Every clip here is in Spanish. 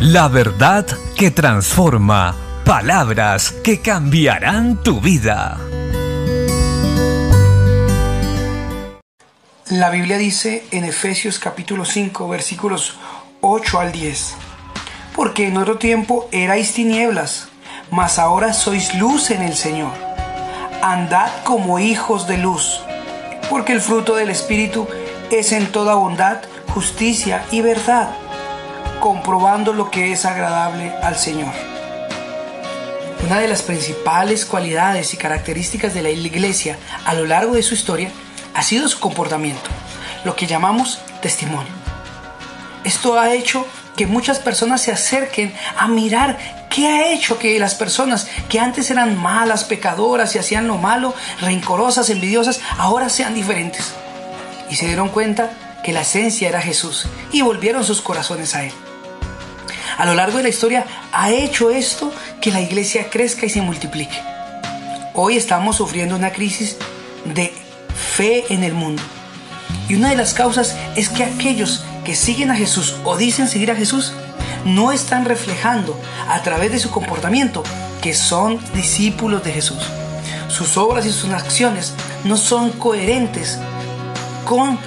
La verdad que transforma. Palabras que cambiarán tu vida. La Biblia dice en Efesios capítulo 5 versículos 8 al 10. Porque en otro tiempo erais tinieblas, mas ahora sois luz en el Señor. Andad como hijos de luz, porque el fruto del Espíritu es en toda bondad, justicia y verdad comprobando lo que es agradable al Señor. Una de las principales cualidades y características de la iglesia a lo largo de su historia ha sido su comportamiento, lo que llamamos testimonio. Esto ha hecho que muchas personas se acerquen a mirar qué ha hecho que las personas que antes eran malas, pecadoras y hacían lo malo, rencorosas, envidiosas, ahora sean diferentes. Y se dieron cuenta que la esencia era Jesús y volvieron sus corazones a Él a lo largo de la historia ha hecho esto que la iglesia crezca y se multiplique. Hoy estamos sufriendo una crisis de fe en el mundo. Y una de las causas es que aquellos que siguen a Jesús o dicen seguir a Jesús no están reflejando a través de su comportamiento que son discípulos de Jesús. Sus obras y sus acciones no son coherentes con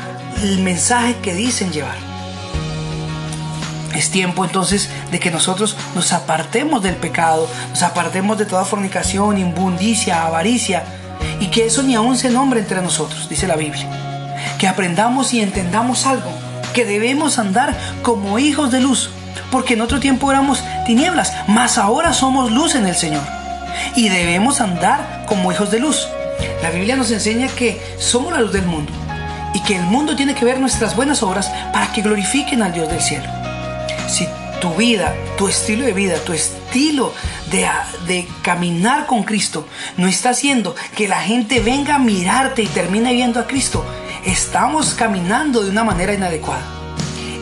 el mensaje que dicen llevar. Es tiempo entonces de que nosotros nos apartemos del pecado, nos apartemos de toda fornicación, inmundicia, avaricia, y que eso ni aún se nombre entre nosotros, dice la Biblia. Que aprendamos y entendamos algo, que debemos andar como hijos de luz, porque en otro tiempo éramos tinieblas, mas ahora somos luz en el Señor. Y debemos andar como hijos de luz. La Biblia nos enseña que somos la luz del mundo y que el mundo tiene que ver nuestras buenas obras para que glorifiquen al Dios del cielo si tu vida, tu estilo de vida, tu estilo de, de, caminar con Cristo no está haciendo que la gente venga a mirarte y termine viendo a Cristo, estamos caminando de una manera inadecuada.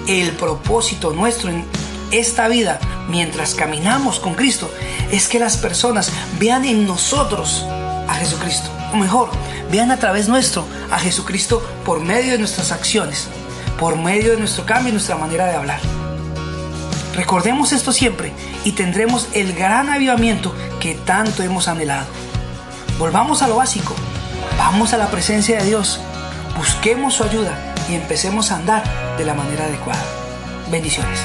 El propósito nuestro en esta vida, mientras caminamos con Cristo, es que las personas vean en nosotros a Jesucristo. O mejor, vean a través nuestro a Jesucristo por medio de nuestras acciones, por medio de nuestro cambio y nuestra manera de hablar. Recordemos esto siempre y tendremos el gran avivamiento que tanto hemos anhelado. Volvamos a lo básico, vamos a la presencia de Dios, busquemos su ayuda y empecemos a andar de la manera adecuada. Bendiciones.